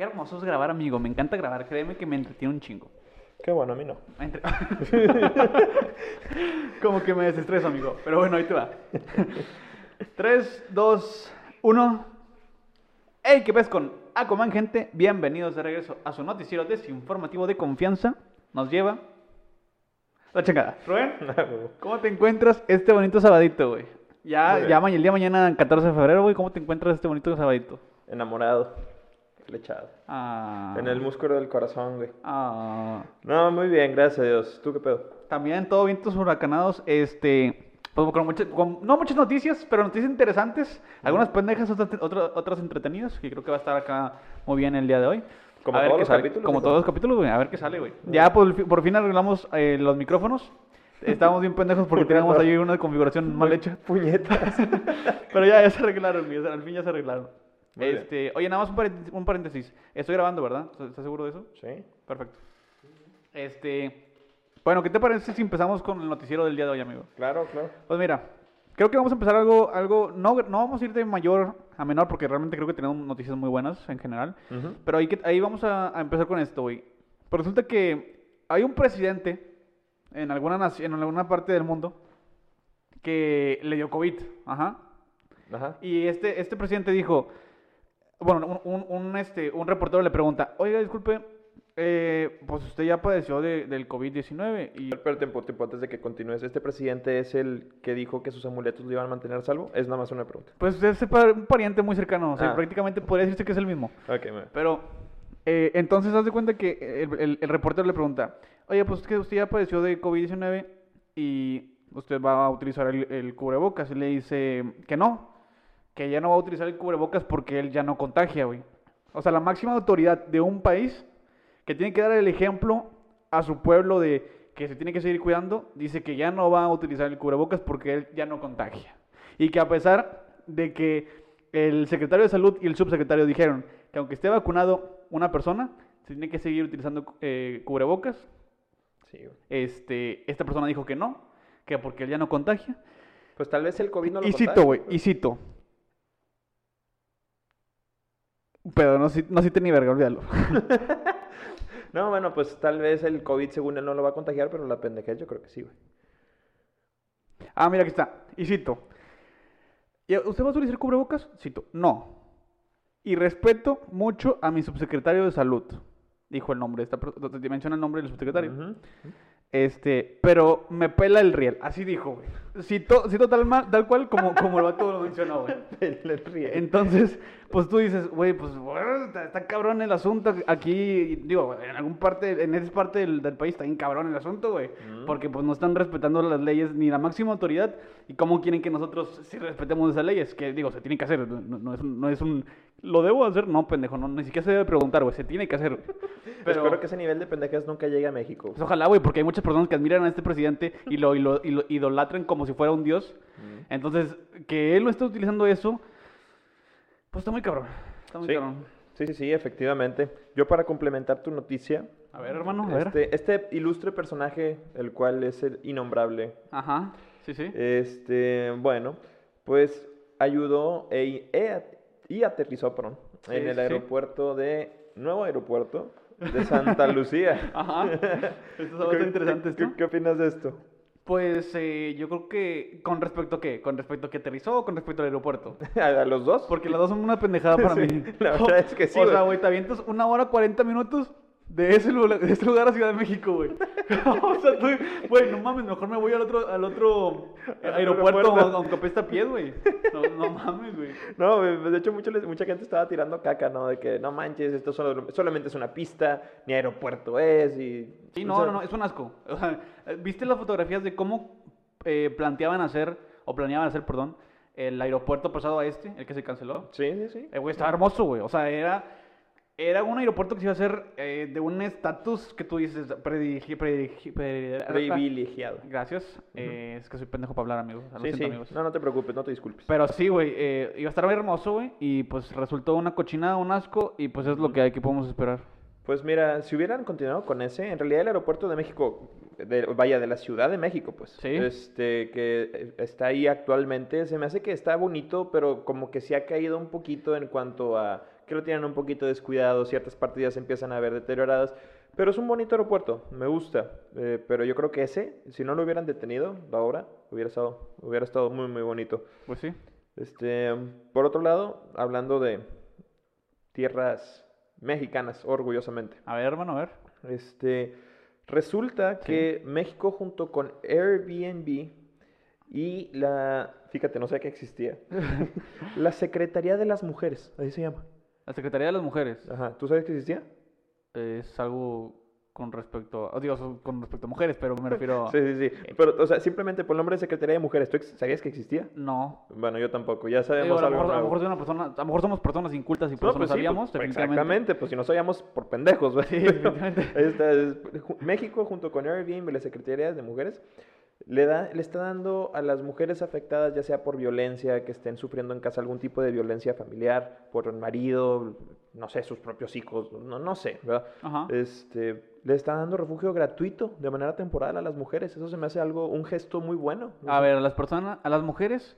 Qué hermoso es grabar, amigo. Me encanta grabar. Créeme que me entretiene un chingo. Qué bueno, a mí no. Entre- Como que me desestreso, amigo. Pero bueno, ahí te va. 3, 2, 1. Hey, ¿qué ves con Aquaman, gente? Bienvenidos de regreso a su noticiero desinformativo de confianza. Nos lleva la chingada. Rubén, ¿cómo te encuentras este bonito sabadito, güey? Ya, ya el día de mañana, 14 de febrero, güey, ¿cómo te encuentras este bonito sabadito? Enamorado. Ah, En el músculo del corazón, güey. ah, No, muy bien, gracias a Dios. ¿Tú qué pedo? También todo vientos huracanados, este, pues con muchas, con- no muchas noticias, pero noticias interesantes, algunas pendejas, otras, otras, otras entretenidas, que creo que va a estar acá muy bien el día de hoy. Como A todos los sale. capítulos, Como ¿no? todos los capítulos, güey, a ver qué sale, güey. Ya por, fi- por fin arreglamos eh, los micrófonos. Estábamos bien pendejos porque teníamos ahí una configuración mal hecha. Puñetas. Pero ya, ya se arreglaron, güey, al fin ya se arreglaron. Muy bien. Este, oye, nada más un paréntesis, un paréntesis. Estoy grabando, ¿verdad? ¿Estás seguro de eso? sí. Perfecto. Este, bueno, ¿qué te parece si empezamos con el noticiero del día de hoy, amigo? Claro, claro. Pues mira, creo que vamos a empezar algo, algo, no, no vamos a ir de mayor a menor porque realmente creo que tenemos noticias muy buenas en general, pero ahí, que- ahí vamos a, a empezar con esto, güey. Pues resulta que hay un presidente en alguna, en alguna parte del mundo que le dio COVID, ajá. Ajá. Y este, este presidente dijo, bueno, un, un, un, este, un reportero le pregunta, oiga, disculpe, eh, pues usted ya padeció de- del COVID-19 y... Pero tiempo, tiempo, antes de que continúes, ¿este presidente es el que dijo que sus amuletos lo iban a mantener a salvo? Es nada más una pregunta. Pues es un pariente muy cercano, o sea, Ah. prácticamente podría decirse que es el mismo. Ok, muy bien. Pero, eh, entonces, haz de cuenta que el, el- el reportero le pregunta, oye, pues es que usted ya padeció de COVID-19 y usted va a utilizar el, el cubrebocas. Y le dice que no, que ya no va a utilizar el cubrebocas porque él ya no contagia, güey. O sea, la máxima autoridad de un país que tiene que dar el ejemplo a su pueblo de que se tiene que seguir cuidando, dice que ya no va a utilizar el cubrebocas porque él ya no contagia. Y que a pesar de que el secretario de salud y el subsecretario dijeron que aunque esté vacunado una persona, se tiene que seguir utilizando eh, cubrebocas, Sí, este, esta persona dijo que no, que porque él ya no contagia. Pues tal vez el COVID no lo y cito, güey, y cito. Pero no, no cite ni verga, olvídalo. No, bueno, pues tal vez el COVID según él no lo va a contagiar, pero la pendejez yo creo que sí, güey. Ah, mira, aquí está. Y cito. ¿Y ¿Usted va a utilizar cubrebocas? Cito. No. Y respeto mucho a mi subsecretario de salud. Dijo el nombre. de Esta, te menciona el nombre del subsecretario. Ujú. Este, pero me pela el riel. Así dijo, güey. Cito, cito tal, ma- tal cual como, como el vato lo mencionó, güey. El riel. Entonces, pues tú dices, güey, pues está, está cabrón el asunto aquí, digo, en algún parte, en esa parte del, del país está bien cabrón el asunto, güey, Mm. porque pues no están respetando las leyes ni la máxima autoridad y cómo quieren que nosotros sí respetemos esas leyes, que digo, se tiene que hacer, no, no es, no es un, ¿lo debo hacer? No, pendejo, no, ni siquiera se debe preguntar, güey, se tiene que hacer. Pero, Espero que ese nivel de pendejez nunca llegue a México. pues, ojalá, güey, porque hay muchas personas que admiran a este presidente y lo, y lo, y lo idolatran como si fuera un dios. Mm. Entonces, que él no esté utilizando eso, pues está muy cabrón. Está muy Sí. cabrón. Sí, sí, sí, efectivamente. Yo para complementar tu noticia, A ver, hermano, a ver. este, este ilustre personaje, el cual es el innombrable, Ajá, sí, sí. este, bueno, pues ayudó e- e- y aterrizó, perdón, Sí, en el sí. aeropuerto de, nuevo aeropuerto de Santa Lucía. Ajá. Esto es interesante ¿Qué, esto. qué opinas de esto? Pues eh, yo creo que con respecto a qué, con respecto a que aterrizó o con respecto al aeropuerto. ¿A los dos? Porque las dos son una pendejada para Sí, mí. la verdad es que sí, O sea, güey, te avientas una hora 40 minutos de ese lugar, de ese lugar a Ciudad de México, güey. o sea, tú, güey, no mames, mejor me voy al otro, al otro aeropuerto, aunque apesta a pies, güey. No, no mames, güey. No, de hecho mucho, mucha gente estaba tirando caca, ¿no? De que no manches, esto solo- solamente es una pista, ni aeropuerto es y... Sí, o no, sea, no, no, es un asco. O sea, ¿viste las fotografías de cómo eh, planteaban hacer, o planeaban hacer, perdón, el aeropuerto pasado a este, el que se canceló? Sí, sí, sí. Eh, güey, estaba hermoso, güey. O sea, era, era un aeropuerto que se iba a hacer eh, de un estatus que tú dices, predigi- predigi- pre- Privilegiado. Gracias. Eh, es que soy pendejo para hablar, amigos. Sí, siento, sí. amigos. No, no te preocupes, no te disculpes. Pero sí, güey, eh, iba a estar muy hermoso, güey, y pues resultó una cochinada, un asco, y pues es lo que hay que podemos esperar. Pues mira, si hubieran continuado con ese, en realidad el aeropuerto de México, de- vaya, de la Ciudad de México, pues, Sí. este, que está ahí actualmente, se me hace que está bonito, pero como que se ha caído un poquito en cuanto a que lo tienen un poquito descuidado, ciertas partidas se empiezan a ver deterioradas, pero es un bonito aeropuerto, me gusta, eh, pero yo creo que ese, si no lo hubieran detenido ahora, hubiera estado, hubiera estado muy, muy bonito. Pues sí. Este, por otro lado, hablando de tierras mexicanas, orgullosamente. A ver, hermano, a ver. Este, resulta que México junto con Airbnb y la, fíjate, no sé qué existía, la Secretaría de las Mujeres, así se llama. La Secretaría de las Mujeres Ajá, ¿tú sabes que existía? es algo con respecto, a, digo, con respecto a mujeres, pero me refiero a... Sí, sí, sí. Pero, o sea, simplemente por el nombre de Secretaría de Mujeres, ¿tú sabías que existía? No. Bueno, yo tampoco, ya Digo, sabemos a, lo algo mejor, a lo mejor soy una persona, a lo mejor somos personas incultas y por No, eso no pues sí, sabíamos, pues, definitivamente. Exactamente, pues si no sabíamos por pendejos. ¿verdad? Sí, definitivamente. Está, es- México junto con Airbnb y las Secretarías de Mujeres le, da, le está dando a las mujeres afectadas, ya sea por violencia, que estén sufriendo en casa algún tipo de violencia familiar, por el marido, no sé, sus propios hijos, no, no sé, ¿verdad? Ajá. Este, le está dando refugio gratuito de manera temporal a las mujeres. Eso se me hace algo, un gesto muy bueno. no A ver, a las personas, a las mujeres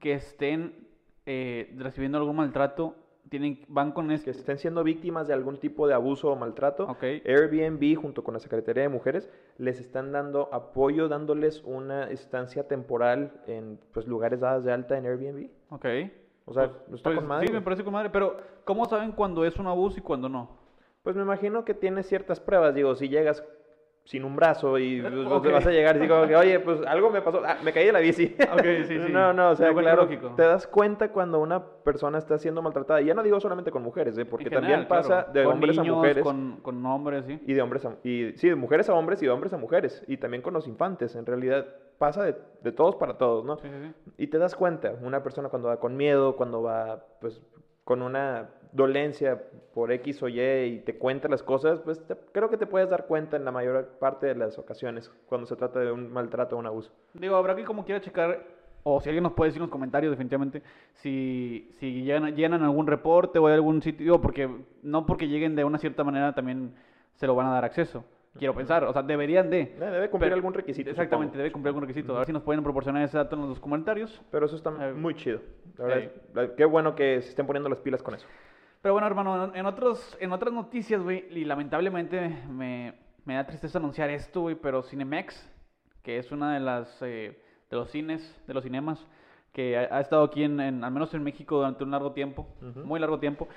que estén eh, recibiendo algún maltrato, tienen, van con Que este... estén siendo víctimas de algún tipo de abuso o maltrato. Ok. Airbnb junto con la Secretaría de Mujeres les están dando apoyo, dándoles una estancia temporal en pues, lugares dadas de alta en Airbnb. Ok. O sea, Pues- está pues, con madre. Sí, me parece con madre, pero ¿cómo saben cuándo es un abuso y cuándo no? Pues me imagino que tiene ciertas pruebas. Digo, si llegas sin un brazo y pues, ok. vas a llegar y digo, que, oye, pues algo me pasó, ah, me caí de la bici. Ok, sí, sí. No, no, o sea, claro, lógico. te das cuenta cuando una persona está siendo maltratada. Y ya no digo solamente con mujeres, ¿eh? porque En también general, pasa claro. de Con hombres niños, a mujeres. Con, con hombres, sí. Y de hombres a, y sí, de mujeres a hombres y de hombres a mujeres. Y también con los infantes. En realidad pasa de, de todos para todos, ¿no? Sí, sí, sí. Y te das cuenta, una persona cuando va con miedo, cuando va pues con una dolencia por X o Y y te cuenta las cosas, pues te- creo que te puedes dar cuenta en la mayor parte de las ocasiones cuando se trata de un maltrato o un abuso. Digo, habrá que como quiera checar, o si alguien nos puede decir en los comentarios definitivamente, si, si llenan, algún reporte o hay algún sitio, porque no porque lleguen de una cierta manera también se lo van a dar acceso. Quiero pensar, o sea, deberían de. Debe cumplir Pero- algún requisito. Exactamente, supongo. debe cumplir algún requisito. A ver si nos pueden proporcionar ese dato en los comentarios. Pero eso está Eh, muy chido. La verdad, qué bueno que se estén poniendo las pilas con eso. Pero bueno, hermano, en- otros, en otras noticias, güey, y lamentablemente me, me da tristeza anunciar esto, güey, pero Cinemex, que es una de las eh, de los cines, de los cinemas, que ha, ha estado aquí en, en- al menos en México durante un largo tiempo, muy largo tiempo,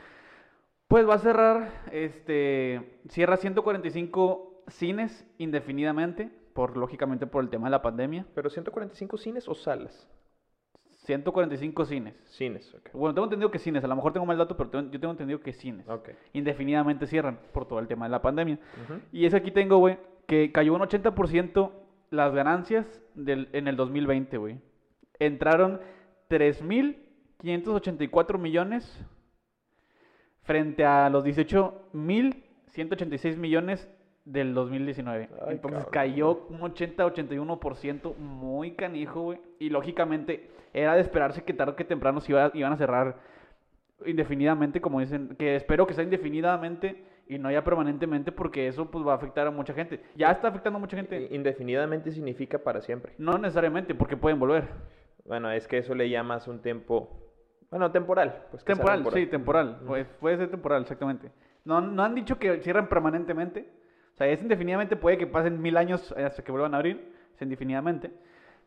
pues va a cerrar, este, cierra 145 cines indefinidamente, por lógicamente por el tema de la pandemia, Pero 145 cines o salas? 145 cines. Cines, ok. Bueno, tengo entendido que cines, a lo mejor tengo mal dato, pero tengo- yo tengo entendido que cines. Ok. indefinidamente cierran por todo el tema de la pandemia. Y es aquí tengo, güey, que cayó un 80% las ganancias del, en el 2020, güey. Entraron 3.584 millones frente a los 18.186 millones del 2019. Ay, Entonces cabrón. cayó un 80-81% muy canijo, güey. Y lógicamente era de esperarse que tarde o que temprano se iba- iban a cerrar indefinidamente, como dicen, que espero que sea indefinidamente y no ya permanentemente porque eso pues va a afectar a mucha gente. Ya está afectando a mucha gente. Indefinidamente significa para siempre. No necesariamente porque pueden volver. Bueno, es que eso le llamas un tiempo. Bueno, temporal. Pues Temporal, sí, temporal. Puede ser temporal, exactamente. No, no han dicho que cierran permanentemente. O sea, es indefinidamente, puede que pasen mil años hasta que vuelvan a abrir. Es indefinidamente.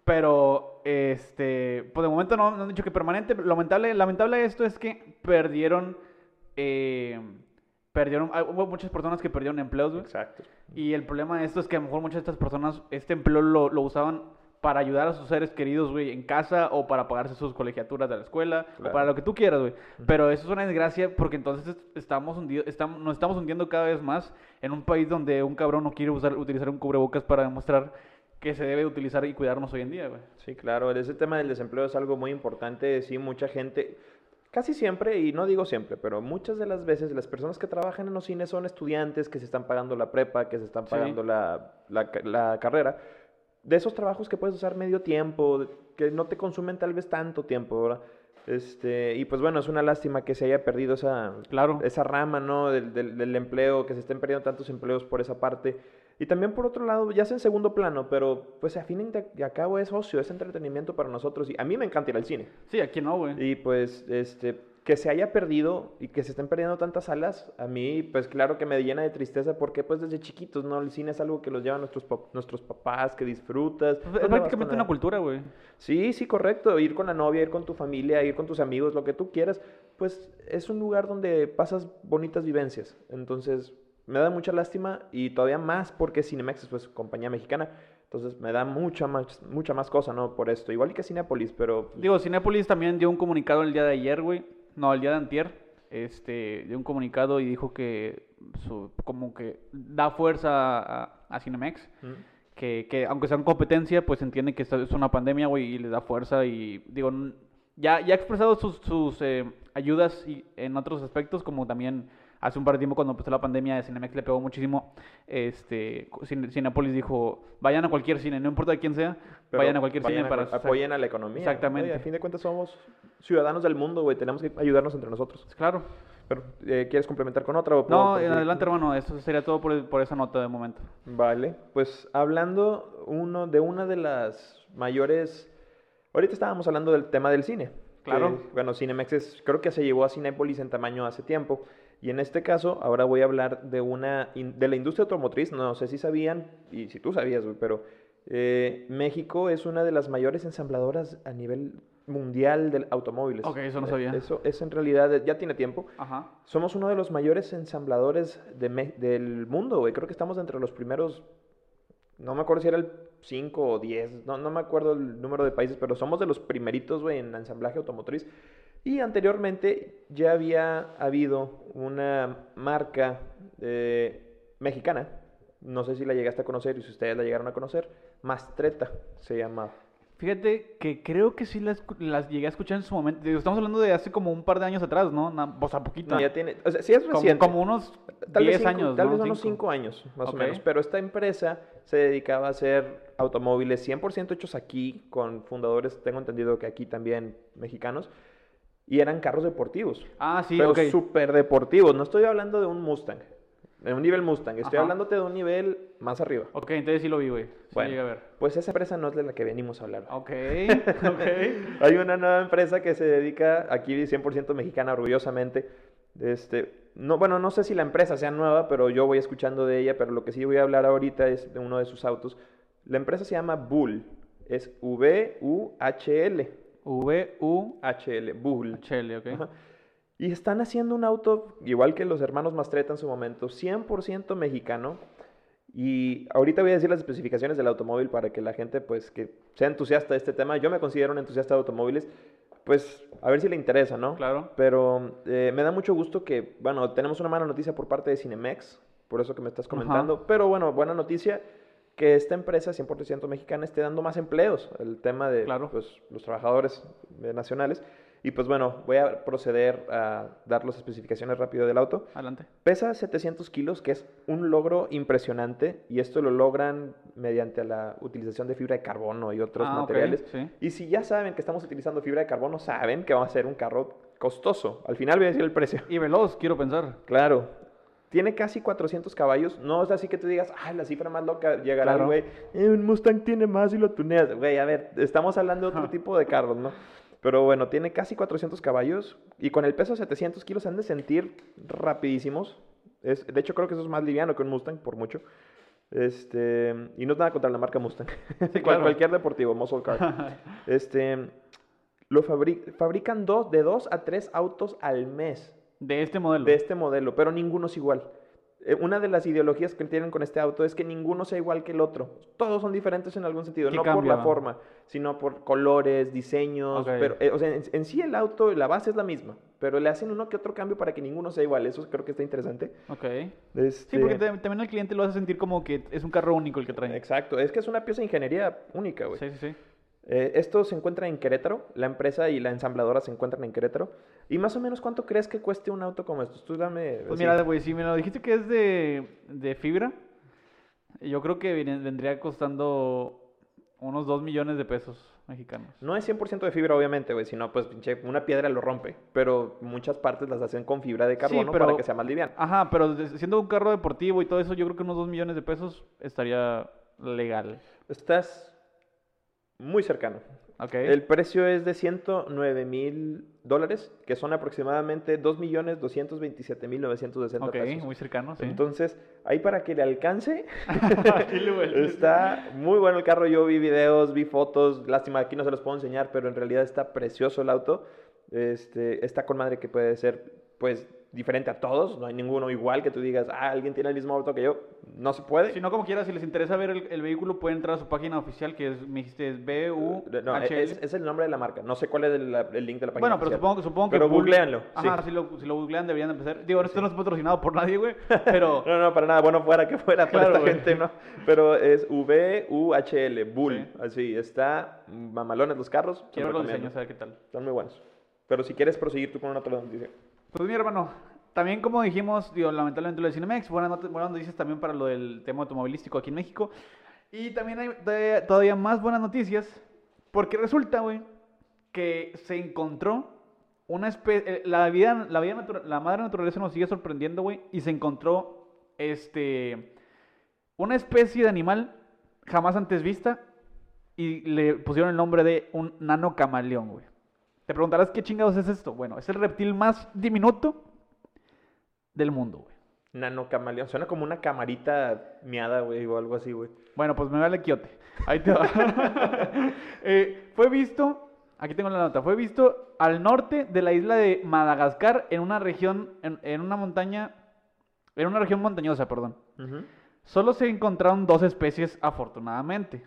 Pero, este, pues de momento no, no han dicho que permanente. Lamentable, lamentable de esto es que perdieron, eh, perdieron, ah, hubo muchas personas que perdieron empleos, güey. Exacto. Y el problema de esto es que a lo mejor muchas de estas personas este empleo lo, lo usaban para ayudar a sus seres queridos, güey, en casa o para pagarse sus colegiaturas de la escuela o para lo que tú quieras, güey. Pero eso es una desgracia porque entonces estamos hundidos, estamos, nos estamos hundiendo cada vez más en un país donde un cabrón no quiere usar, utilizar un cubrebocas para demostrar que se debe utilizar y cuidarnos hoy en día, güey. Sí, claro. Ese tema del desempleo es algo muy importante. Sí, mucha gente. Casi siempre, y no digo siempre, pero muchas de las veces las personas que trabajan en los cines son estudiantes que se están pagando la prepa, que se están Sí. pagando la, la la carrera. De esos trabajos que puedes usar medio tiempo, que no te consumen tal vez tanto tiempo, ¿verdad? Este, y pues bueno, es una lástima que se haya perdido esa, Claro. esa rama, ¿no? Del, del- del empleo, que se estén perdiendo tantos empleos por esa parte. Y también por otro lado, ya sea en segundo plano, pero pues a fin de, de a cabo es ocio, es entretenimiento para nosotros. Y a mí me encanta ir al cine. Sí, aquí no, güey. Y pues, este, que se haya perdido y que se estén perdiendo tantas salas, a mí, pues claro que me llena de tristeza porque pues desde chiquitos, ¿no? El cine es algo que los llevan nuestros, pap- nuestros papás, que disfrutas. Pues, ¿Dónde Es vas prácticamente una cultura, güey. Sí, sí, correcto. Ir con la novia, ir con tu familia, ir con tus amigos, lo que tú quieras, pues es un lugar donde pasas bonitas vivencias. Entonces, me da mucha lástima y todavía más porque Cinemex es pues compañía mexicana. Entonces, me da mucha más, mucha más cosa, ¿no? Por esto. Igual que Cinepolis, pero... Digo, Cinépolis también dio un comunicado el día de ayer, güey. No, el día de antier. Este, dio un comunicado y dijo que su, como que da fuerza a, a Cinemex. ¿Mm? Que, que aunque sea en competencia, pues entiende que esto es una pandemia, güey, y le da fuerza. Y digo, ya, ya ha expresado sus, sus eh, ayudas y, en otros aspectos, como también hace un par de tiempo cuando empezó la pandemia, Cinemex le pegó muchísimo. Este, Cine- Cinépolis dijo, vayan a cualquier cine, no importa de quién sea, Pero vayan a cualquier vayan cine a para... apoyen a la economía. ¿no? Exactamente. A fin de cuentas somos ciudadanos del mundo, güey. Tenemos que ayudarnos entre nosotros. Claro. Pero, eh, ¿quieres complementar con otra? o No, adelante, hermano. Eso sería todo por, por esa nota de momento. Vale, pues hablando uno de una de las mayores... Ahorita estábamos hablando del tema del cine. Claro. que, bueno, Cinemex es- creo que se llevó a Cinépolis en tamaño hace tiempo. Y en este caso, ahora voy a hablar de una de la industria automotriz. No sé si sabían, y si tú sabías, pero eh, México es una de las mayores ensambladoras a nivel mundial de automóviles. Ok, eso no Eh, sabía. Eso es en realidad, ya tiene tiempo. Ajá. Somos uno de los mayores ensambladores de Me- del mundo, güey. Creo que estamos entre los primeros, no me acuerdo si era el 5 o 10, no, no me acuerdo el número de países, pero somos de los primeritos, güey, en ensamblaje automotriz. Y anteriormente ya había habido una marca eh, mexicana, no sé si la llegaste a conocer y si ustedes la llegaron a conocer, Mastreta se llama. Fíjate que creo que sí las, las llegué a escuchar en su momento. Estamos hablando de hace como un par de años atrás, ¿no? Na- o sea, poquito. No, ya tiene, o sea, sí es reciente. como unos Tal 10 vez cinco- años, Tal ¿no? vez unos Cinco. 5 años, más o menos. Pero esta empresa se dedicaba a hacer automóviles 100% hechos aquí, con fundadores, tengo entendido que aquí también mexicanos, y eran carros deportivos. Ah, sí, pero ok. súper deportivos. No estoy hablando de un Mustang, de un nivel Mustang. Estoy Ajá. hablándote de un nivel más arriba. Ok, entonces sí lo vi, güey. Sí Bueno. a ver. Pues esa empresa no es de la que venimos a hablar. Ok, ok. Hay una nueva empresa que se dedica, aquí 100% mexicana, orgullosamente. Este, no, bueno, no sé si la empresa sea nueva, pero yo voy escuchando de ella, pero lo que sí voy a hablar ahorita es de uno de sus autos. La empresa se llama Bull, es V-U-H-L, V-U-H-L, H-L, Bull. ok. Ajá. Y están haciendo un auto, igual que los hermanos Mastreta en su momento, 100% mexicano. Y ahorita voy a decir las especificaciones del automóvil para que la gente, pues, que sea entusiasta de este tema. Yo me considero un entusiasta de automóviles, pues, a ver si le interesa, ¿no? Claro. Pero eh, me da mucho gusto que, bueno, tenemos una mala noticia por parte de Cinemex, por eso que me estás comentando. Pero bueno, buena noticia que esta empresa 100% mexicana esté dando más empleos, el tema de Claro. pues, los trabajadores nacionales. Y pues bueno, voy a proceder a dar las especificaciones rápido del auto. Adelante. Pesa 700 kilos, que es un logro impresionante, y esto lo logran mediante la utilización de fibra de carbono y otros Ah, materiales. sí. Y si ya saben que estamos utilizando fibra de carbono, saben que va a ser un carro costoso. Al final voy a decir el precio. Y veloz, quiero pensar. Claro. Tiene casi 400 caballos. No es así que tú digas, ah, la cifra más loca llegará Claro. güey. "Eh, un Mustang tiene más y lo tuneas. Güey, a ver, estamos hablando de otro tipo de carros, ¿no? Pero bueno, tiene casi 400 caballos y con el peso de 700 kilos se han de sentir rapidísimos. Es, de hecho, creo que eso es más liviano que un Mustang, por mucho. Este, y no es nada contra la marca Mustang. Claro. Cualquier deportivo, muscle car. Este, lo fabri- fabrican dos, de dos a tres autos al mes De este modelo. de este modelo, pero ninguno es igual. Eh, Una de las ideologías que tienen con este auto es que ninguno sea igual que el otro. Todos son diferentes en algún sentido, ¿Qué no por la forma, sino por colores, diseños. Pero, eh, o sea, en, en sí el auto, la base es la misma, pero le hacen uno que otro cambio para que ninguno sea igual. Eso creo que está interesante. Ok. Sí, Este, porque te- también el cliente lo hace sentir como que es un carro único el que trae. Exacto, es que es una pieza de ingeniería única, güey. Sí, sí, sí. Eh, esto se encuentra en Querétaro, la empresa y la ensambladora se encuentran en Querétaro. ¿Y más o menos cuánto crees que cueste un auto como estos? Tú dame... Pues así. mira, güey, si me lo dijiste que es de, de fibra, yo creo que vendría costando unos 2 millones de pesos mexicanos. No es 100% de fibra, obviamente, güey, sino pues pinche, una piedra lo rompe, pero muchas partes las hacen con fibra de carbono pero- para que sea más liviano. Ajá, pero siendo un carro deportivo y todo eso, yo creo que unos 2 millones de pesos estaría legal. Estás muy cercano. Ok. El precio es de 109 mil dólares, que son aproximadamente 2 millones 227 mil 960 Ok, pesos. muy cercano, sí. Entonces, ahí para que le alcance, está muy bueno el carro. Yo vi videos, vi fotos. Lástima, aquí no se los puedo enseñar, pero en realidad está precioso el auto. Este, está con madre que puede ser, pues, diferente a todos. No hay ninguno igual que tú digas, ah, alguien tiene el mismo auto que yo. No se puede. Si no, como quiera, si les interesa ver el, el vehículo, pueden entrar a su página oficial, que es, me dijiste, es BU. No, es, es el nombre de la marca. No sé cuál es el, el link de la página. Bueno, pero oficial. supongo, que- supongo que. Pero Bull- googléanlo, sí. Ajá, si lo, si lo googlean deberían de empezar. Digo, esto no es patrocinado por nadie, güey. Pero. No, no, para nada. Bueno, fuera que fuera Claro, esta güey. gente, ¿no? Pero es V-U-H-L, Bull. Sí. Así, está mamalones los carros. quiero los diseños, a ver qué tal. Están muy buenos. Pero si quieres proseguir tú con una otra noticia. Pues mi hermano, también como dijimos, digo, lamentablemente lo de Cinemex, buenas, buenas noticias también para lo del tema automovilístico aquí en México. Y también hay todavía más buenas noticias, porque resulta, güey, que se encontró una especie, la vida, la vida la madre naturaleza nos sigue sorprendiendo, güey, y se encontró, este, una especie de animal jamás antes vista y le pusieron el nombre de un nano camaleón, güey. Te preguntarás qué chingados es esto. Bueno, es el reptil más diminuto del mundo, güey. Nano camaleón. Suena como una camarita miada, güey, o algo así, güey. Bueno, pues me vale quiote. Ahí te va. Eh, fue visto, aquí tengo la nota, fue visto al norte de la isla de Madagascar en una región, en, en una montaña, en una región montañosa, perdón. Solo se encontraron dos especies, afortunadamente.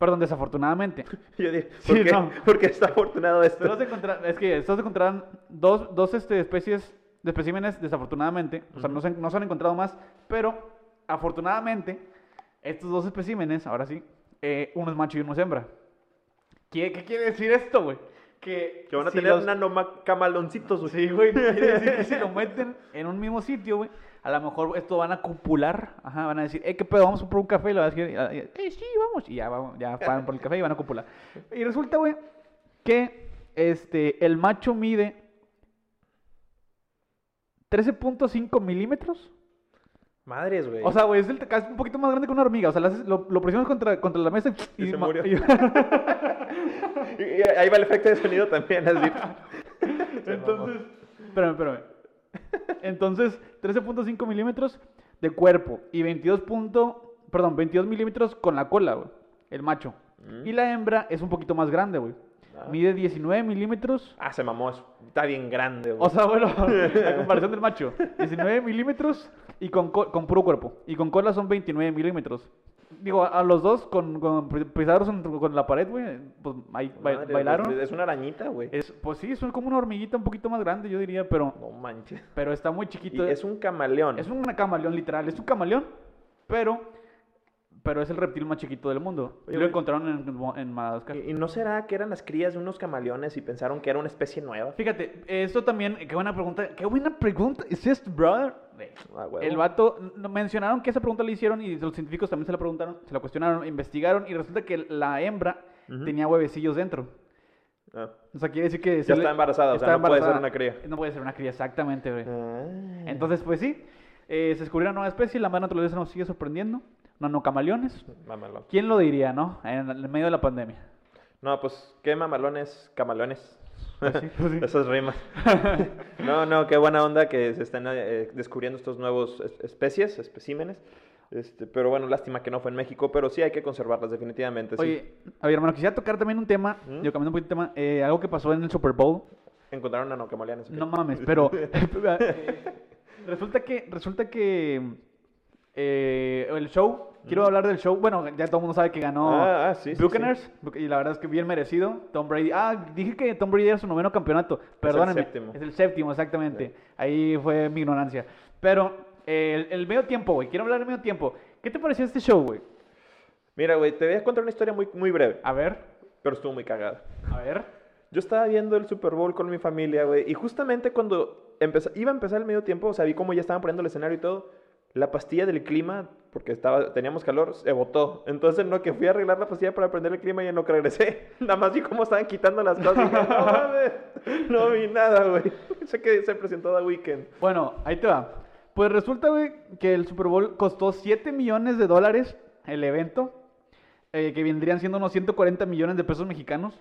Perdón, desafortunadamente. Yo dije, Sí, ¿por qué, no. ¿por qué está afortunado esto? Solo se encontraron, es que solo se encontraron dos, dos este, especies de especímenes, desafortunadamente. O sea, no se, no se han encontrado más, pero afortunadamente, estos dos especímenes, ahora sí, eh, uno es macho y uno es hembra. ¿Qué, qué quiere decir esto, güey? Que, Que van a si tener los- camaloncitos, güey. Sí, güey, quiere decir que si lo meten en un mismo sitio, güey, a lo mejor esto van a copular, ajá, van a decir, eh, ¿qué pedo? Vamos por un café, y lo vas a decir, eh, sí, vamos, y ya, vamos, ya van por el café y van a copular. Y resulta, güey, que este, el macho mide 13.5 milímetros. Madres, güey. O sea, güey, es el, es un poquito más grande que una hormiga. O sea, lo, lo, presionas contra, contra la mesa y, Y se murió. Y- y ahí va el efecto de sonido también, así. Entonces, espérame, espérame. Entonces, 13.5 milímetros de cuerpo y 22 punto, perdón, 22 milímetros con la cola, güey, el macho. Mm. Y la hembra es un poquito más grande, güey. Ah. Mide 19 milímetros. Ah, se mamó. es- Está bien grande, güey. O sea, bueno, a comparación del macho. 19 milímetros y con, co- con puro cuerpo. Y con cola son 29 milímetros. Digo, a, los dos con, con pisados con la pared, güey, pues ahí Madre, bailaron. Es una arañita, güey. Es, pues sí, son como una hormiguita un poquito más grande, yo diría, pero, No manches. pero está muy Y chiquito. es un camaleón. Es un camaleón literal, es un camaleón, pero pero es el reptil más chiquito del mundo. Oye, Y lo encontraron en, en Madagascar. ¿Y y no será que eran las crías de unos camaleones y pensaron que era una especie nueva? Fíjate, esto también, qué buena pregunta, qué buena pregunta es esto, brother. Ah. El vato, mencionaron que esa pregunta le hicieron y los científicos también se la preguntaron, se la cuestionaron, investigaron y resulta que la hembra tenía huevecillos dentro. Ah. O sea, quiere decir que... Ya está embarazada, o sea, no puede ser una cría. No puede ser una cría, exactamente, güey. Ah. Entonces, pues sí, eh, se descubrió una nueva especie, la madre naturaleza nos sigue sorprendiendo. Nanocamaleones. Mamalón. ¿Quién lo diría, no? En el medio de la pandemia. No, pues, qué mamalones, camalones. Pues sí, pues sí. Esas rimas. no, no, qué buena onda que se están eh, descubriendo estos nuevos es- especies, especímenes. Este, pero bueno, lástima que no fue en México, pero sí hay que conservarlas definitivamente. sí. Oye, a ver, hermano, quisiera tocar también un tema, ¿Mm? yo cambiando un poquito de tema, eh, algo que pasó en el Super Bowl. Encontraron nanocamaleones. ok. No mames, pero eh, resulta que resulta que eh, el show, quiero hablar del show, bueno, ya todo el mundo sabe que ganó Ah, ah, sí, sí, Buccaneers y la verdad es que bien merecido. Tom Brady, ah, dije que Tom Brady era su noveno campeonato, perdónenme. séptimo. Es el séptimo, exactamente. Ahí fue mi ignorancia. Pero eh, el, el medio tiempo, güey, quiero hablar del medio tiempo. ¿Qué te pareció este show, güey? Mira, güey, te voy a contar una historia muy, muy breve, A ver, pero estuvo muy cagada. a ver. Yo estaba viendo el Super Bowl con mi familia, güey, y justamente cuando empezó, iba a empezar el medio tiempo, o sea, vi cómo ya estaban poniendo el escenario y todo, la pastilla del clima, porque estaba, teníamos calor, se botó. Entonces, no, que fui a arreglar la pastilla para prender el clima y en lo que regresé, nada más vi cómo estaban quitando las cosas. dije, no, mames, no vi nada, güey. Sé que se presentó The Weeknd. Bueno, ahí te va. Pues resulta, güey, que el Super Bowl costó 7 millones de dólares el evento. eh, que vendrían siendo unos 140 millones de pesos mexicanos.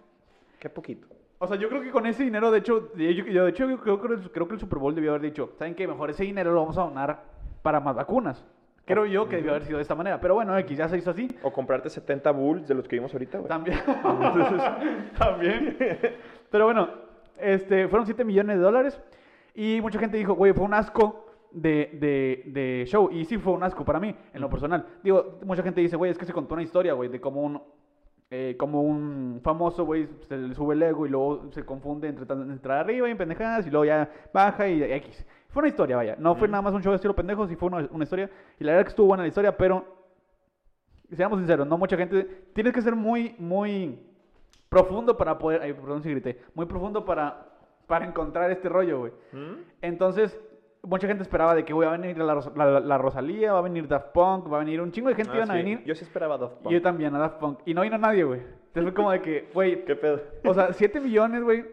Qué poquito. O sea, yo creo que con ese dinero, de hecho, yo, yo, de hecho, yo creo, que el- creo que el Super Bowl debió haber dicho, ¿saben qué? Mejor ese dinero lo vamos a donar para más vacunas. Creo yo que debió haber sido de esta manera. Pero bueno, X, ya se hizo así. O comprarte 70 Bulls de los que vimos ahorita, güey. También. También. Pero bueno, este, fueron 7 millones de dólares. Y mucha gente dijo, güey, fue un asco de, de, de show. Y sí fue un asco para mí, en lo personal. Digo, mucha gente dice, güey, es que se contó una historia, güey, de cómo un, eh, como un famoso, güey, se le sube el ego y luego se confunde entre, entre arriba y en pendejadas y luego ya baja y X. Fue una historia, vaya. No fue nada más un show de estilo pendejo, sí fue una, una historia. Y la verdad que estuvo buena la historia, pero seamos sinceros, no mucha gente. Tienes que ser muy, muy profundo para poder. Ay, perdón si grité. Muy profundo para, para encontrar este rollo, güey. ¿Mm? Entonces, mucha gente esperaba de que, güey, va a venir la, la, la- Rosalía, va a venir Daft Punk, va a venir un chingo de gente Ah, iban a sí. venir. Yo sí esperaba Daft Y Punk. yo también, a Daft Punk. Y no vino nadie, güey. Entonces fue como de que, güey, ¿Qué pedo? o sea, 7 millones, güey,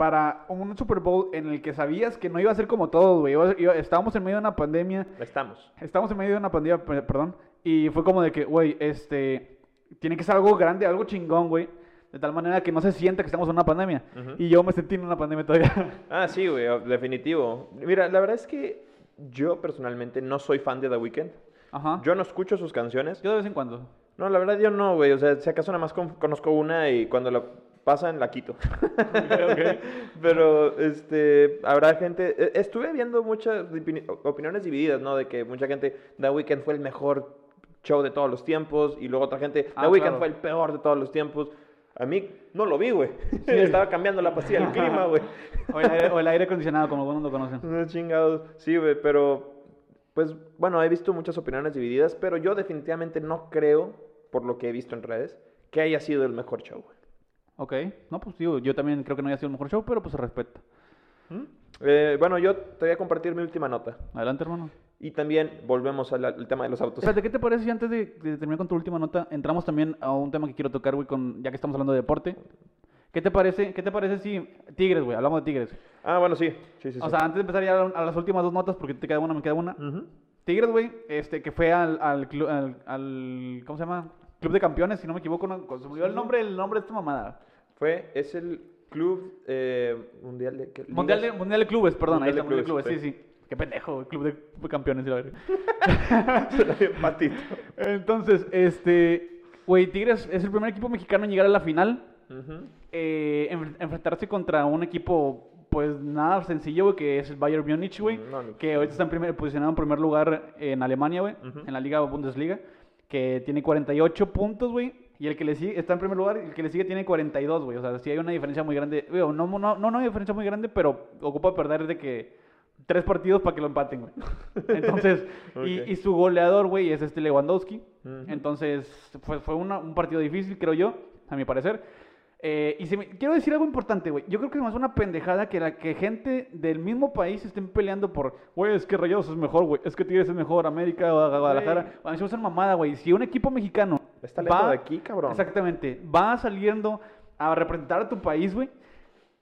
para un Super Bowl en el que sabías que no iba a ser como todo, güey. Estábamos en medio de una pandemia. Estamos. Estamos en medio de una pandemia, pe- perdón. Y fue como de que, güey, este. Tiene que ser algo grande, algo chingón, güey. De tal manera que no se sienta que estamos en una pandemia. Y yo me sentí en una pandemia todavía. Ah, sí, güey, definitivo. Mira, la verdad es que yo personalmente no soy fan de The Weeknd. Ajá. Yo no escucho sus canciones. Yo de vez en cuando. No, la verdad yo no, güey. O sea, si acaso nada más con- conozco una y cuando la pasan la quito. Pero, este, habrá gente... e- Estuve viendo muchas opini- opiniones divididas, ¿no? De que mucha gente, The Weeknd fue el mejor show de todos los tiempos y luego otra gente, The Ah, Weeknd claro. fue el peor de todos los tiempos. A mí no lo vi, güey. Estaba cambiando la pastilla del clima, güey. O el, aire, o el aire acondicionado, como algunos lo conocen. No, chingados. Sí, güey, pero pues bueno, he visto muchas opiniones divididas, pero yo definitivamente no creo, por lo que he visto en redes, que haya sido el mejor show, güey. Ok. No, pues digo, yo también creo que no haya sido el mejor show, pero pues se respeta. ¿Mm? Eh, bueno, yo te voy a compartir mi última nota. Adelante, hermano. Y también volvemos al, al tema de los autos. Espérate, ¿qué te parece si antes de, de terminar con tu última nota, entramos también a un tema que quiero tocar, güey, con, ya que estamos hablando de deporte? ¿Qué te parece, qué te parece si... Tigres, güey, hablamos de Tigres. Ah, bueno, sí. Sí, sí, O sí. sea, antes de empezar ya a las últimas dos notas, porque te queda una, me queda una. Tigres, güey, este, que fue al, al, clu- al, al- ¿cómo se llama? Club de Campeones, si no me equivoco, no, se me olvidó el nombre, el nombre de esta mamada. Fue, es el club eh, mundial de... ¿qué? Mundial de, mundial de Clubes, perdón, ahí Mundial de está, Mundial de Clubes, sí, sí. Qué pendejo, Club de Campeones, y la verga. Patito. Entonces, este, güey, Tigres es el primer equipo mexicano en llegar a la final. Eh, enf- enfrentarse contra un equipo, pues nada sencillo, güey, que es el Bayern Múnich, güey. No, que ahorita está en primer, posicionado en primer lugar en Alemania, güey, en la Liga Bundesliga, que tiene 48 puntos, güey, y el que le sigue está en primer lugar, el que le sigue tiene 42, güey, o sea, sí hay una diferencia muy grande, güey, no, no, no, no una diferencia muy grande, pero ocupa perder de que tres partidos para que lo empaten, güey. Entonces, y, su goleador, güey, es este Lewandowski, entonces fue, fue una- un partido difícil, creo yo, a mi parecer. Eh, y se me- quiero decir algo importante, güey. Yo creo que es más una pendejada que la que gente del mismo país estén peleando por, güey, es que Rayados es mejor, güey, es que Tigres es mejor, América, Guadalajara. A mí se me mamada, güey. Si un equipo mexicano Es talento de aquí, cabrón. Exactamente, va saliendo a representar a tu país, güey.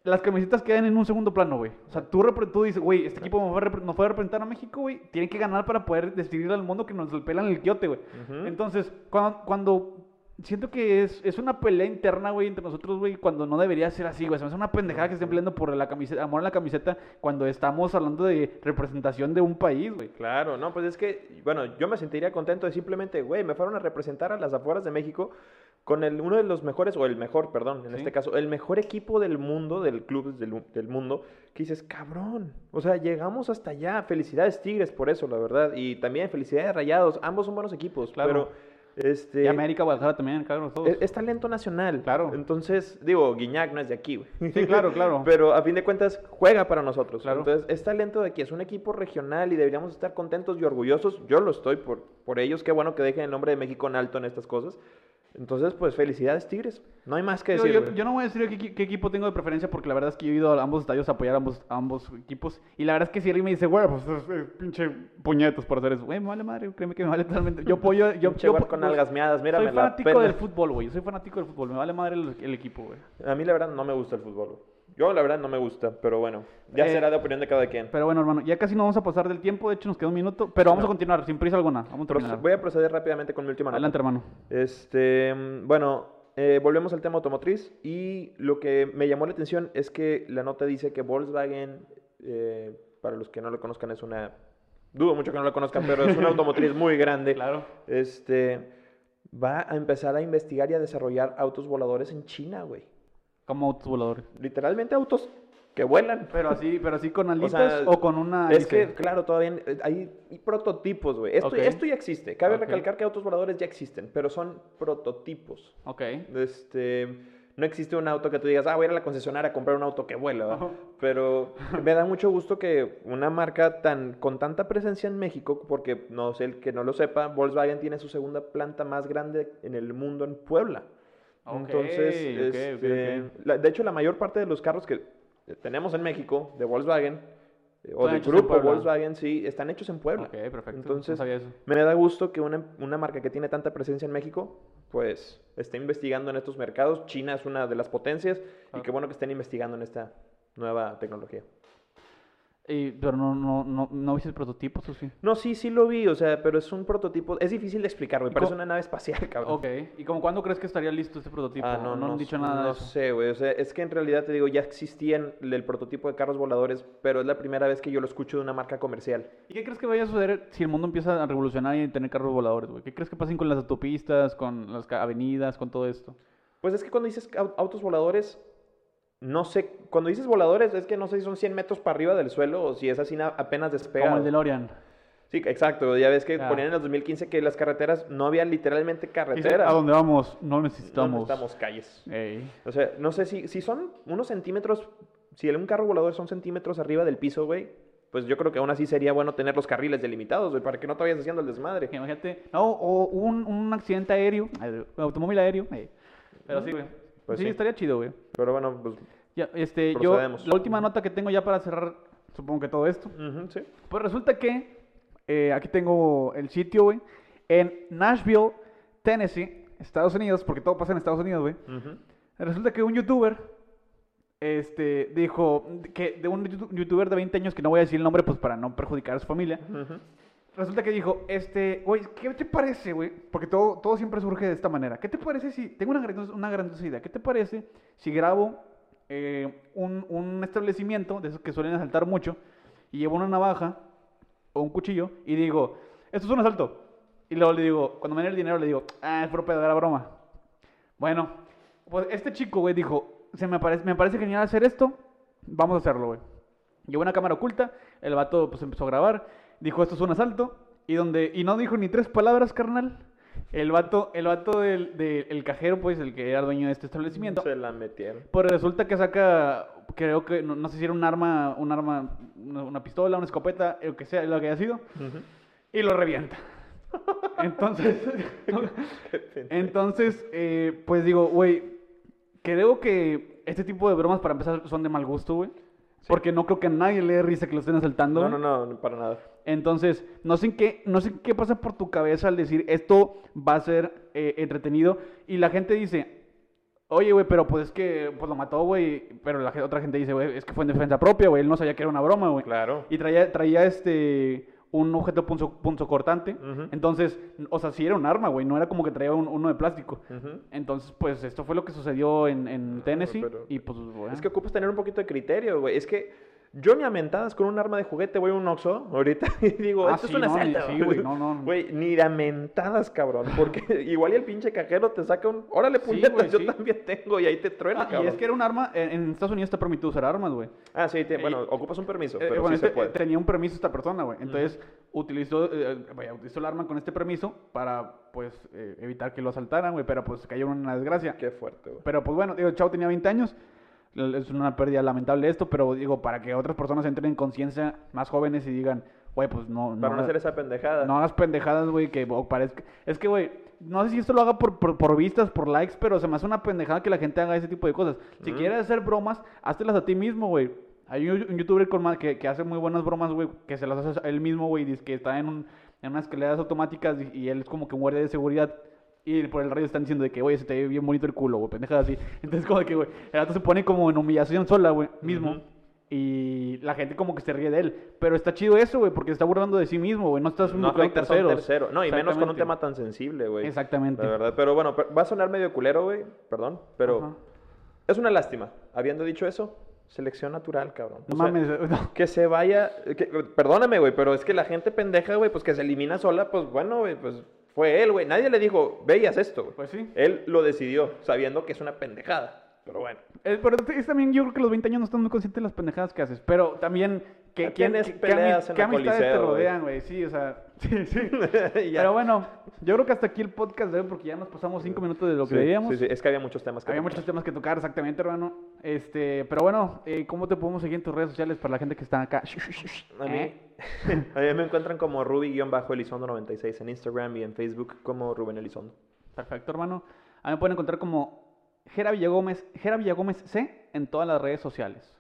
Las camisetas quedan en un segundo plano, güey. O sea, tú, tú dices, güey, este equipo nos fue, a repre- nos fue a representar a México, güey. Tiene que ganar para poder decidir al mundo que nos pelan el quiote, güey. Entonces, cuando, cuando siento que es, es una pelea interna, güey, entre nosotros, güey, cuando no debería ser así, güey. Se me hace una pendejada que estén peleando por la camiseta, amor a la camiseta, cuando estamos hablando de representación de un país, güey. Claro, no, pues es que, bueno, yo me sentiría contento de simplemente, güey, me fueron a representar a las afueras de México con el, uno de los mejores, o el mejor, perdón, en Sí. este caso, el mejor equipo del mundo, del club del, del mundo, que dices, cabrón, o sea, llegamos hasta allá, felicidades Tigres por eso, la verdad, y también felicidades Rayados, ambos son buenos equipos, Claro. pero, este... Y América, Guadalajara también, claro, todos. Es, es talento nacional. Claro. Entonces, digo, Guiñac no es de aquí, güey. Sí, claro, claro. Pero a fin de cuentas, juega para nosotros. Claro. Entonces, es talento de aquí. Es un equipo regional y deberíamos estar contentos y orgullosos. Yo lo estoy por, por ellos. Qué bueno que dejen el nombre de México en alto en estas cosas. Entonces, pues, felicidades, Tigres. No hay más que decir, yo, yo no voy a decir qué, qué equipo tengo de preferencia porque la verdad es que yo he ido a ambos estadios a apoyar a ambos, a ambos equipos. Y la verdad es que si alguien me dice, güey, pues es, es pinche puñetos por hacer eso. Güey, me vale madre, créeme que me vale totalmente. Yo apoyo. Yo, yo po- con yo- algas meadas, mírame Soy la fanático del fútbol, güey. Soy fanático del fútbol. Me vale madre el, el equipo, güey. A mí, la verdad, no me gusta el fútbol. güey. Yo, la verdad, no me gusta, pero bueno, ya Eh, será de opinión de cada quien. Pero bueno, hermano, ya casi no vamos a pasar del tiempo, de hecho nos queda un minuto, pero vamos No. a continuar, sin prisa alguna. Vamos a. Voy a proceder rápidamente con mi última nota. Adelante, hermano. Este, bueno, eh, volvemos al tema automotriz y lo que me llamó la atención es que la nota dice que Volkswagen, eh, para los que no lo conozcan, es una, dudo mucho que no lo conozcan, pero es una automotriz muy grande. Claro. Este, va a empezar a investigar y a desarrollar autos voladores en China, güey. Como autos voladores. Literalmente autos que vuelan. Pero así, pero así con alitas sea, o, con una Es que, claro, todavía eh, hay prototipos, güey. Esto, esto ya existe. Cabe recalcar que autos voladores ya existen, pero son prototipos. Ok. Este, no existe un auto que tú digas, ah, voy a ir a la concesionaria a comprar un auto que vuela. Pero me da mucho gusto que una marca tan con tanta presencia en México, porque no sé el que no lo sepa, Volkswagen tiene su segunda planta más grande en el mundo en Puebla. Entonces, este, la- de hecho, la mayor parte de los carros que tenemos en México de Volkswagen eh, o del grupo. Volkswagen, sí, están hechos en Puebla. Perfecto. Entonces, no sabía eso. me da gusto que una, una marca que tiene tanta presencia en México, pues esté investigando en estos mercados. China es una de las potencias y Ah. qué bueno que estén investigando en esta nueva tecnología. Y, pero no, no, no, no viste prototipos, ¿o sí? No, sí, sí lo vi, o sea, pero es un prototipo, es difícil de explicar, güey, ¿Y parece una nave espacial, cabrón. Ok. ¿Y como cuándo crees que estaría listo este prototipo? Ah, no, no, han dicho nada no de eso. sé, güey. O sea, es que en realidad te digo, ya existían el prototipo de carros voladores, pero es la primera vez que yo lo escucho de una marca comercial. ¿Y qué crees que vaya a suceder si el mundo empieza a revolucionar y tener carros voladores, güey? ¿Qué crees que pasen con las autopistas, con las avenidas, con todo esto? Pues es que cuando dices au- autos voladores, no sé, cuando dices voladores es que no sé si son 100 metros para arriba del suelo o si es así na- apenas despega. Como el DeLorean. Sí, exacto. Ya ves que Ah. ponían en el 2015 que las carreteras no había literalmente Dice, carretera. ¿A dónde vamos? No No necesitamos. necesitamos calles. Ey. O sea, no sé si, si son unos centímetros, si un carro volador son centímetros arriba del piso, güey, pues yo creo que aún así sería bueno tener los carriles delimitados, güey, para que no te vayas haciendo el desmadre. Imagínate, no, o un, un accidente aéreo, automóvil aéreo. Pero sí, güey. Pues sí, sí. estaría chido, güey. Pero bueno, pues, Ya, este, yo, la última nota que tengo ya para cerrar, supongo que todo esto. sí. Pues resulta que, eh, aquí tengo el sitio, güey, en Nashville, Tennessee, Estados Unidos, porque todo pasa en Estados Unidos, güey. Resulta que un youtuber, este, dijo que de un youtu- youtuber de 20 años, que no voy a decir el nombre, pues para no perjudicar a su familia, Ujú. Resulta que dijo, este, güey, ¿qué te parece, güey? Porque todo, todo siempre surge de esta manera. ¿Qué te parece si, tengo una, una grandiosa idea, ¿qué te parece si grabo eh, un, un establecimiento, de esos que suelen asaltar mucho, y llevo una navaja o un cuchillo y digo, esto es un asalto? Y luego le digo, cuando me den el dinero le digo, ah, es puro pedo, era broma. Bueno, pues este chico, güey, dijo, se me parece, me parece genial hacer esto, vamos a hacerlo, güey. Llevó una cámara oculta, el vato pues empezó a grabar, dijo esto es un asalto, y donde, y no dijo ni tres palabras, carnal. El vato, el vato del, del- el cajero, pues, el que era dueño de este establecimiento, Se la metieron. pues resulta que saca, creo que, no, no sé si era un arma, un arma, una, una pistola, una escopeta, lo que sea, lo que haya sido, y lo revienta. Entonces, entonces, eh, pues digo, güey, creo que este tipo de bromas para empezar son de mal gusto, güey. Porque no creo que a nadie le dé risa que lo estén asaltando. No, no, no, para nada. Entonces, no sé en qué, no sé qué pasa por tu cabeza al decir esto va a ser eh, entretenido. Y la gente dice, oye, güey, pero pues es que pues lo mató, güey. Pero la otra gente dice, güey, es que fue en defensa propia, güey. Él no sabía que era una broma, güey. Claro. Y traía, traía este un objeto punzo. Entonces, o sea, sí era un arma, güey. No era como que traía un- uno de plástico. Entonces, pues esto fue lo que sucedió en, en Tennessee. pero- y pues, bueno. Es que ocupas tener un poquito de criterio, güey. Es que yo ni a mentadas con un arma de juguete voy a un Oxxo ahorita y digo, Ah, esto sí, es un no, asalto. sí, güey, no, no. Güey, ni a mentadas, cabrón. Porque igual y el pinche cajero te saca un, órale, Sí, puñetas, güey, yo sí. también tengo y ahí te truena, Ah, y cabrón. es que era un arma, en, en Estados Unidos está permitido usar armas, güey. Ah, sí, te- Eh, bueno, ocupas un permiso, Eh, pero bueno, sí se este, puede. eh, tenía un permiso esta persona, güey. Entonces utilizó, eh, vaya, utilizó el arma con este permiso para, pues, eh, evitar que lo asaltaran, güey. Pero pues cayó en una desgracia. Qué fuerte, güey. Pero pues bueno, digo, el chavo tenía 20 años. Es una pérdida lamentable esto, pero digo, para que otras personas entren en conciencia más jóvenes y digan, güey, pues no, Para no hacer esa pendejada. no hagas pendejadas, güey, que parezca... Es que, güey, no sé si esto lo haga por, por, por vistas, por likes, pero se me hace una pendejada que la gente haga ese tipo de cosas. Si quieres hacer bromas, háztelas a ti mismo, güey. Hay un, un youtuber con ma- que, que hace muy buenas bromas, güey, que se las hace a él mismo, güey, dice que está en, un, en unas escaleras automáticas y, y él es como que guardia de seguridad Y por el radio están diciendo de que, güey, se te ve bien bonito el culo, güey, pendejas así. Entonces, como de que, güey, el vato se pone como en humillación sola, güey, mismo. Y la gente como que se ríe de él. Pero está chido eso, güey, porque se está burlando de sí mismo, güey. No estás No afectas a un tercero. No, y menos con un tema tan sensible, güey. Exactamente. La verdad. Pero bueno, va a sonar medio culero, güey. Perdón. Pero es una lástima. Habiendo dicho eso, selección natural, cabrón. No O sea, mames, no. Que se vaya. que- perdóname, güey, pero es que la gente pendeja, güey, pues que se elimina sola, pues bueno, güey, pues fue él, güey. Nadie le dijo, ve y haz esto, güey. Pues sí. Él lo decidió, sabiendo que es una pendejada. Pero bueno. Eh, pero es también, yo creo que los 20 años no están muy conscientes de las pendejadas que haces. Pero también, ¿qué, Ya quién- en amistades te Coliseo, rodean, güey? Sí, o sea, sí, sí. Pero bueno, yo creo que hasta aquí el podcast de hoy, porque ya nos pasamos 5 minutos de lo que Sí, debíamos. Sí, sí, es que había muchos temas que Había tocar. muchos temas que tocar, exactamente, hermano. Este, pero bueno, eh, ¿cómo te podemos seguir en tus redes sociales para la gente que está acá? A mí, ¿Eh? a mí me encuentran como Ruby-Elizondo96 en Instagram y en Facebook como Rubén Elizondo. Perfecto, hermano. A mí me pueden encontrar como Jera Villagómez, Jera Villagómez C en todas las redes sociales.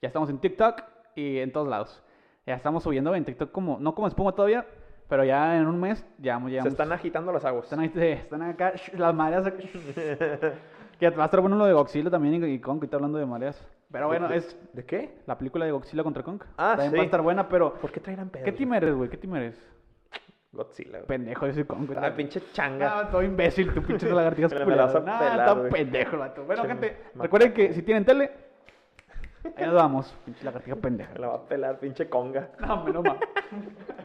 Ya estamos en TikTok y en todos lados. Ya estamos subiendo en TikTok como, no como espuma todavía, pero ya en un mes ya Se están agitando las aguas. están, están acá las mareas. que va a estar bueno lo de Godzilla también y, Kong, que está hablando de mareas. Pero bueno, ¿De- es ¿De qué? la película de Godzilla contra Kong. Ah, también sí. va a estar buena, pero ¿Por qué traerán pedos? ¿qué team eres, güey? ¿Qué team eres? Godzilla, güey. Pendejo ese Kong. güey. La pinche changa. Ah, todo imbécil, tu pinche lagartijas Pero me la vas a pelar, Nah, está güey. pendejo vato. Bueno, gente, recuerden que si tienen tele, ahí nos vamos. Pinche lagartija pendeja. Me la va a pelar, pinche conga. No, hombre, no.